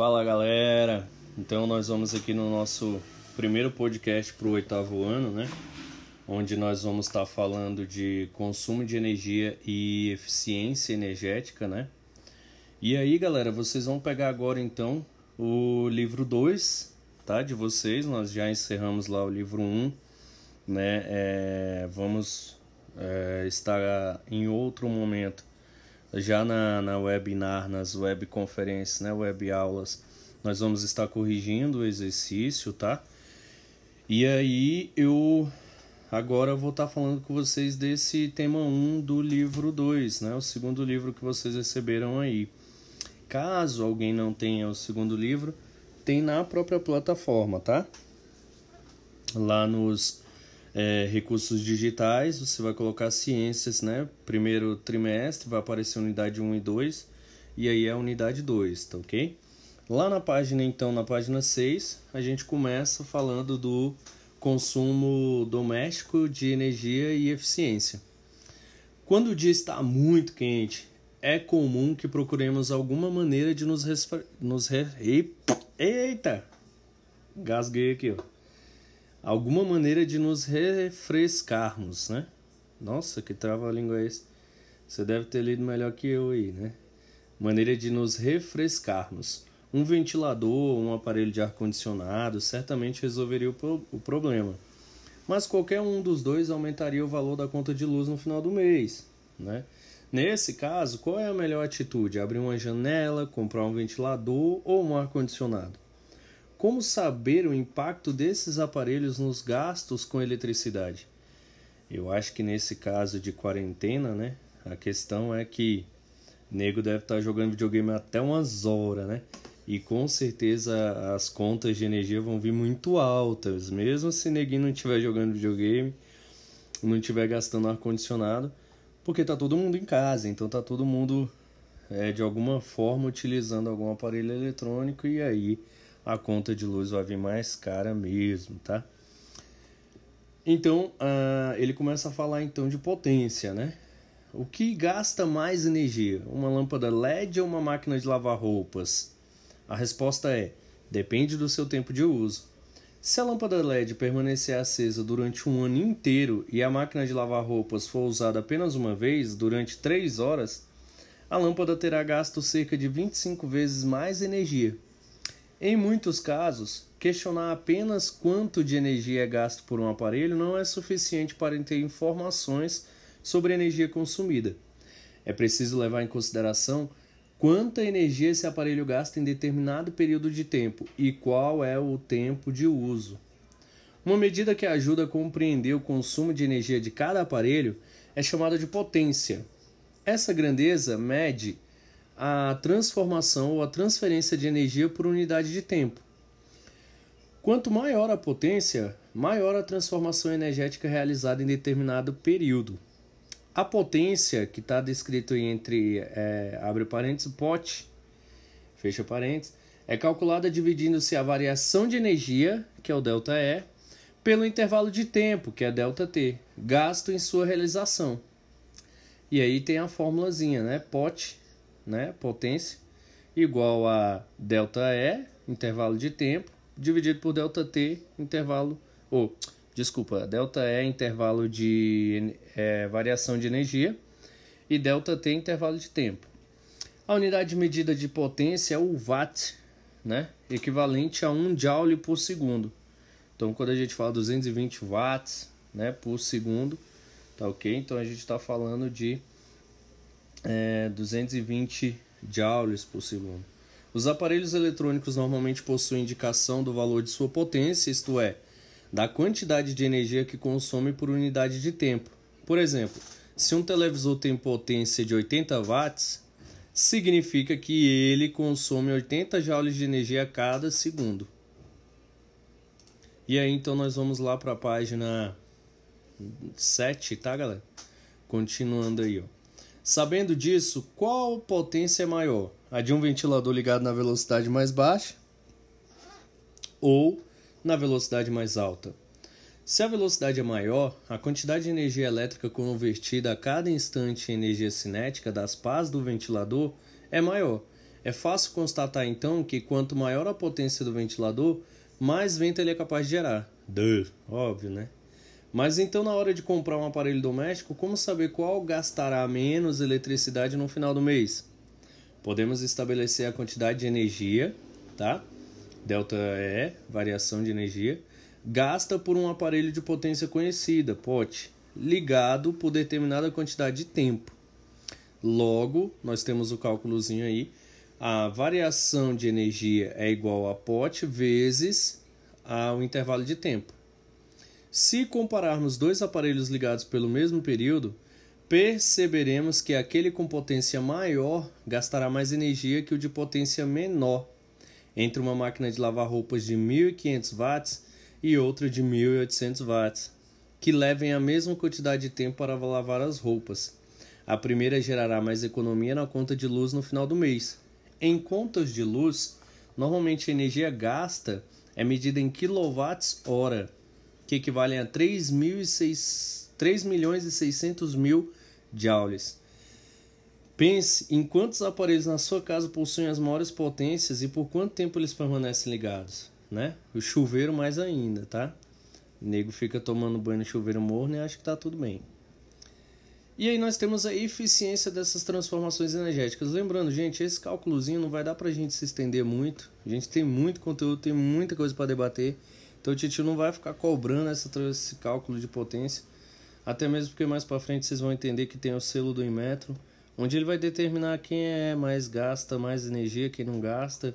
Fala galera! Então nós vamos aqui no nosso primeiro podcast para o oitavo ano, né? Onde nós vamos estar tá falando de consumo de energia e eficiência energética, né? E aí galera, vocês vão pegar agora então o livro 2, tá? De vocês, nós já encerramos lá o livro 1, um, né? É, vamos é, estar em outro momento já na, na webinar, nas webconferências, né, web aulas, nós vamos estar corrigindo o exercício, tá? E aí eu agora vou estar falando com vocês desse tema 1 do livro 2, né? O segundo livro que vocês receberam aí. Caso alguém não tenha o segundo livro, tem na própria plataforma, tá? Lá nos é, recursos digitais, você vai colocar ciências, né? Primeiro trimestre vai aparecer unidade 1 e 2, e aí é a unidade 2, tá ok? Lá na página, então, na página 6, a gente começa falando do consumo doméstico de energia e eficiência. Quando o dia está muito quente, é comum que procuremos alguma maneira de nos, resfri... nos re... Eita! Gasguei aqui, ó alguma maneira de nos refrescarmos, né? Nossa, que trava-língua é esse? Você deve ter lido melhor que eu aí, né? Maneira de nos refrescarmos. Um ventilador, um aparelho de ar-condicionado certamente resolveria o, pro o problema. Mas qualquer um dos dois aumentaria o valor da conta de luz no final do mês, né? Nesse caso, qual é a melhor atitude? Abrir uma janela, comprar um ventilador ou um ar-condicionado? Como saber o impacto desses aparelhos nos gastos com eletricidade? Eu acho que nesse caso de quarentena, né? A questão é que nego deve estar jogando videogame até umas horas, né? E com certeza as contas de energia vão vir muito altas, mesmo se neguinho não estiver jogando videogame, não estiver gastando ar condicionado, porque tá todo mundo em casa, então tá todo mundo é, de alguma forma utilizando algum aparelho eletrônico e aí a conta de luz vai vir mais cara mesmo, tá? Então, uh, ele começa a falar então de potência, né? O que gasta mais energia? Uma lâmpada LED ou uma máquina de lavar roupas? A resposta é: depende do seu tempo de uso. Se a lâmpada LED permanecer acesa durante um ano inteiro e a máquina de lavar roupas for usada apenas uma vez, durante 3 horas, a lâmpada terá gasto cerca de 25 vezes mais energia. Em muitos casos, questionar apenas quanto de energia é gasto por um aparelho não é suficiente para ter informações sobre a energia consumida. É preciso levar em consideração quanta energia esse aparelho gasta em determinado período de tempo e qual é o tempo de uso. Uma medida que ajuda a compreender o consumo de energia de cada aparelho é chamada de potência. Essa grandeza mede a transformação ou a transferência de energia por unidade de tempo. Quanto maior a potência, maior a transformação energética realizada em determinado período. A potência, que está descrito entre, é, abre parênteses, pot, fecha parênteses, é calculada dividindo-se a variação de energia, que é o ΔE, pelo intervalo de tempo, que é ΔT, gasto em sua realização. E aí tem a formulazinha, né? Pot né, potência, igual a ΔE, intervalo de tempo, dividido por ΔT, intervalo, ou, desculpa, ΔE, intervalo de é, variação de energia, e ΔT, intervalo de tempo. A unidade de medida de potência é o watt, né, equivalente a 1 joule por segundo. Então, quando a gente fala 220 watts né, por segundo, tá ok? Então, a gente está falando de é, 220 joules por segundo. Os aparelhos eletrônicos normalmente possuem indicação do valor de sua potência, isto é, da quantidade de energia que consome por unidade de tempo. Por exemplo, se um televisor tem potência de 80 watts, significa que ele consome 80 joules de energia a cada segundo. E aí então nós vamos lá para a página 7, tá, galera? Continuando aí, ó. Sabendo disso, qual potência é maior? A de um ventilador ligado na velocidade mais baixa ou na velocidade mais alta? Se a velocidade é maior, a quantidade de energia elétrica convertida a cada instante em energia cinética das pás do ventilador é maior. É fácil constatar então que quanto maior a potência do ventilador, mais vento ele é capaz de gerar. Duh, óbvio, né? Mas então, na hora de comprar um aparelho doméstico, como saber qual gastará menos eletricidade no final do mês? Podemos estabelecer a quantidade de energia, tá? Delta E, variação de energia, gasta por um aparelho de potência conhecida, POT, ligado por determinada quantidade de tempo. Logo, nós temos o cálculozinho aí, a variação de energia é igual a POT vezes o intervalo de tempo. Se compararmos dois aparelhos ligados pelo mesmo período, perceberemos que aquele com potência maior gastará mais energia que o de potência menor, entre uma máquina de lavar roupas de 1500 watts e outra de 1800 watts, que levem a mesma quantidade de tempo para lavar as roupas. A primeira gerará mais economia na conta de luz no final do mês. Em contas de luz, normalmente a energia gasta é medida em quilowatts-hora que equivalem a 3, 3 milhões e 600 mil joules. Pense em quantos aparelhos na sua casa possuem as maiores potências e por quanto tempo eles permanecem ligados, né? O chuveiro mais ainda, tá? O nego fica tomando banho no chuveiro morno e acha que tá tudo bem. E aí nós temos a eficiência dessas transformações energéticas. Lembrando, gente, esse cálculozinho não vai dar pra gente se estender muito. A gente tem muito conteúdo, tem muita coisa para debater. Então o Titio não vai ficar cobrando essa, esse cálculo de potência, até mesmo porque mais para frente vocês vão entender que tem o selo do Inmetro, onde ele vai determinar quem é mais gasta mais energia, quem não gasta.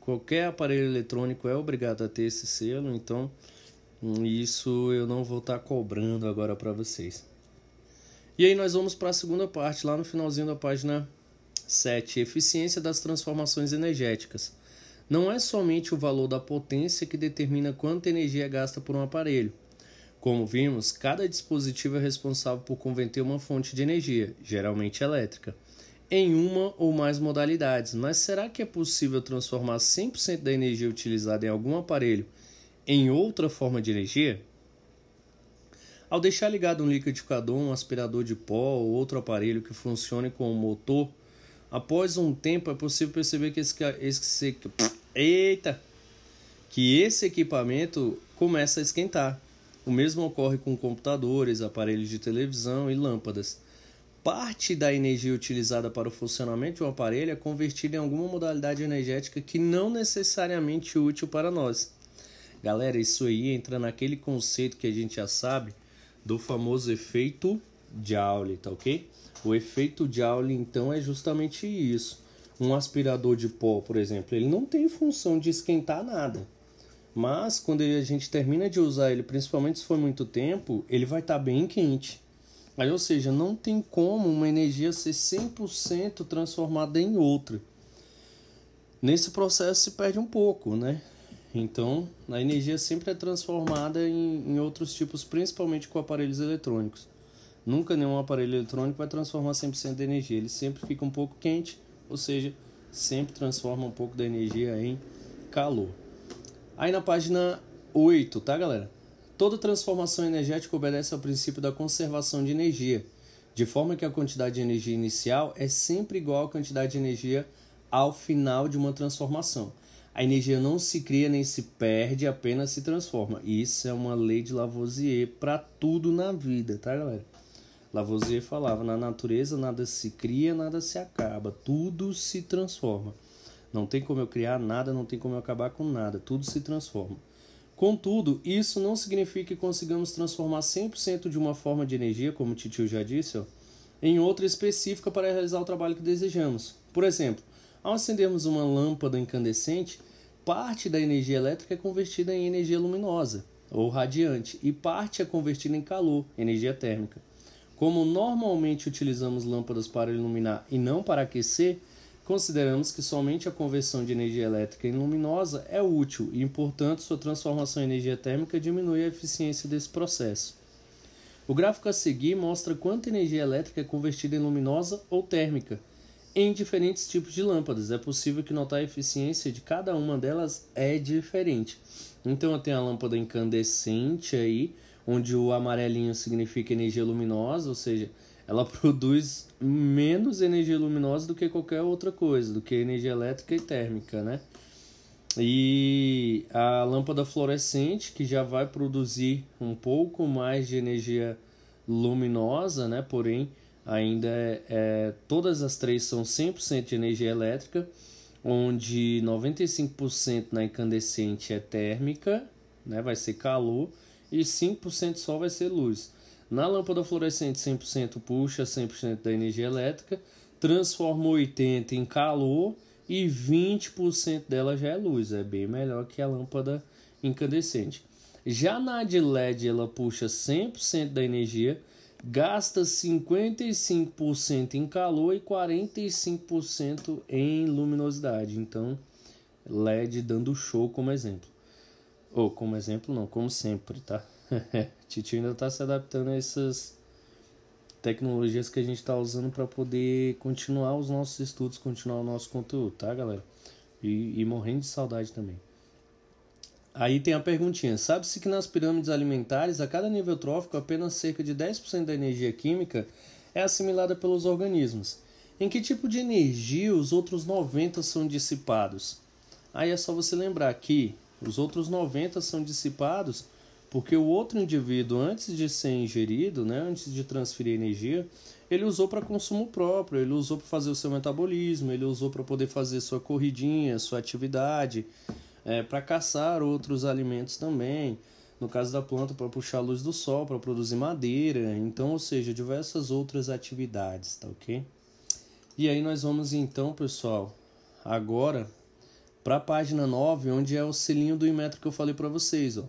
Qualquer aparelho eletrônico é obrigado a ter esse selo, então hum, isso eu não vou estar tá cobrando agora para vocês. E aí nós vamos para a segunda parte, lá no finalzinho da página 7, eficiência das transformações energéticas. Não é somente o valor da potência que determina quanta energia gasta por um aparelho. Como vimos, cada dispositivo é responsável por converter uma fonte de energia, geralmente elétrica, em uma ou mais modalidades. Mas será que é possível transformar 100% da energia utilizada em algum aparelho em outra forma de energia? Ao deixar ligado um liquidificador, um aspirador de pó ou outro aparelho que funcione com um motor, Após um tempo é possível perceber que esse, esse eita, que esse equipamento começa a esquentar. O mesmo ocorre com computadores, aparelhos de televisão e lâmpadas. Parte da energia utilizada para o funcionamento de um aparelho é convertida em alguma modalidade energética que não necessariamente útil para nós. Galera, isso aí entra naquele conceito que a gente já sabe do famoso efeito Joule, tá ok? O efeito Joule, então, é justamente isso. Um aspirador de pó, por exemplo, ele não tem função de esquentar nada. Mas quando a gente termina de usar ele, principalmente se for muito tempo, ele vai estar tá bem quente. Aí, ou seja, não tem como uma energia ser 100% transformada em outra. Nesse processo se perde um pouco, né? Então, a energia sempre é transformada em, em outros tipos, principalmente com aparelhos eletrônicos. Nunca nenhum aparelho eletrônico vai transformar 100% da energia. Ele sempre fica um pouco quente, ou seja, sempre transforma um pouco da energia em calor. Aí na página 8, tá, galera? Toda transformação energética obedece ao princípio da conservação de energia, de forma que a quantidade de energia inicial é sempre igual à quantidade de energia ao final de uma transformação. A energia não se cria nem se perde, apenas se transforma. Isso é uma lei de Lavoisier para tudo na vida, tá, galera? Lavoisier falava: na natureza nada se cria, nada se acaba, tudo se transforma. Não tem como eu criar nada, não tem como eu acabar com nada, tudo se transforma. Contudo, isso não significa que consigamos transformar 100% de uma forma de energia, como o Titio já disse, ó, em outra específica para realizar o trabalho que desejamos. Por exemplo, ao acendermos uma lâmpada incandescente, parte da energia elétrica é convertida em energia luminosa ou radiante e parte é convertida em calor, energia térmica. Como normalmente utilizamos lâmpadas para iluminar e não para aquecer, consideramos que somente a conversão de energia elétrica em luminosa é útil e, portanto, sua transformação em energia térmica diminui a eficiência desse processo. O gráfico a seguir mostra quanta energia elétrica é convertida em luminosa ou térmica em diferentes tipos de lâmpadas. É possível que notar a eficiência de cada uma delas é diferente. Então eu tenho a lâmpada incandescente aí, onde o amarelinho significa energia luminosa, ou seja, ela produz menos energia luminosa do que qualquer outra coisa, do que energia elétrica e térmica, né? E a lâmpada fluorescente, que já vai produzir um pouco mais de energia luminosa, né? Porém, ainda é, é todas as três são 100% de energia elétrica, onde 95% na incandescente é térmica, né? Vai ser calor e 5% só vai ser luz. Na lâmpada fluorescente 100% puxa 100% da energia elétrica, transforma 80% em calor e 20% dela já é luz. É bem melhor que a lâmpada incandescente. Já na de LED ela puxa 100% da energia, gasta 55% em calor e 45% em luminosidade. Então, LED dando show como exemplo. Ou como exemplo não, como sempre, tá? Titi ainda está se adaptando a essas tecnologias que a gente está usando para poder continuar os nossos estudos, continuar o nosso conteúdo, tá, galera? E, e morrendo de saudade também. Aí tem a perguntinha: sabe-se que nas pirâmides alimentares, a cada nível trófico, apenas cerca de 10% da energia química é assimilada pelos organismos? Em que tipo de energia os outros 90% são dissipados? Aí é só você lembrar que os outros 90% são dissipados porque o outro indivíduo, antes de ser ingerido, né, antes de transferir energia, ele usou para consumo próprio, ele usou para fazer o seu metabolismo, ele usou para poder fazer sua corridinha, sua atividade, é, para caçar outros alimentos também. No caso da planta, para puxar a luz do sol, para produzir madeira, então, ou seja, diversas outras atividades, tá ok? E aí nós vamos então, pessoal, agora para a página 9, onde é o selinho do Inmetro que eu falei para vocês, ó.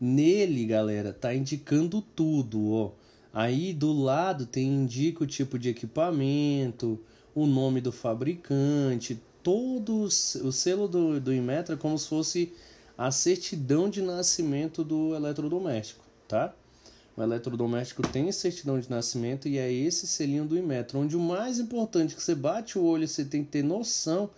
Nele, galera, tá indicando tudo, ó. Aí do lado tem indica o tipo de equipamento, o nome do fabricante, todos o selo do, do Inmetro é como se fosse a certidão de nascimento do eletrodoméstico, tá? O eletrodoméstico tem certidão de nascimento e é esse selinho do Inmetro, onde o mais importante que você bate o olho, você tem que ter noção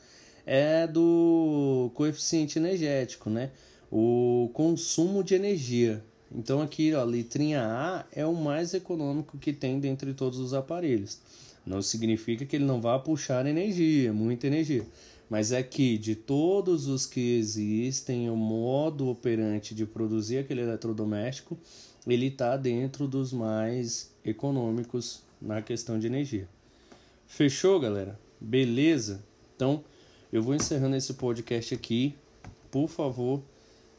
é do coeficiente energético, né? o consumo de energia. Então aqui a letrinha A é o mais econômico que tem dentre todos os aparelhos. Não significa que ele não vá puxar energia, muita energia. Mas é que de todos os que existem, o modo operante de produzir aquele eletrodoméstico, ele está dentro dos mais econômicos na questão de energia. Fechou, galera? Beleza? Então, eu vou encerrando esse podcast aqui. Por favor,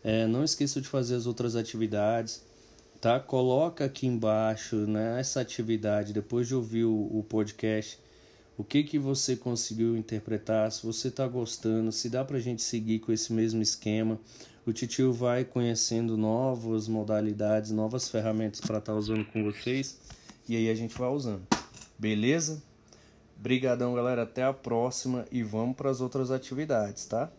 é, não esqueça de fazer as outras atividades, tá? Coloca aqui embaixo nessa né, atividade, depois de ouvir o, o podcast, o que que você conseguiu interpretar, se você está gostando, se dá para a gente seguir com esse mesmo esquema. O titio vai conhecendo novas modalidades, novas ferramentas para estar tá usando com vocês e aí a gente vai usando. Beleza? Brigadão, galera. Até a próxima e vamos para as outras atividades, tá?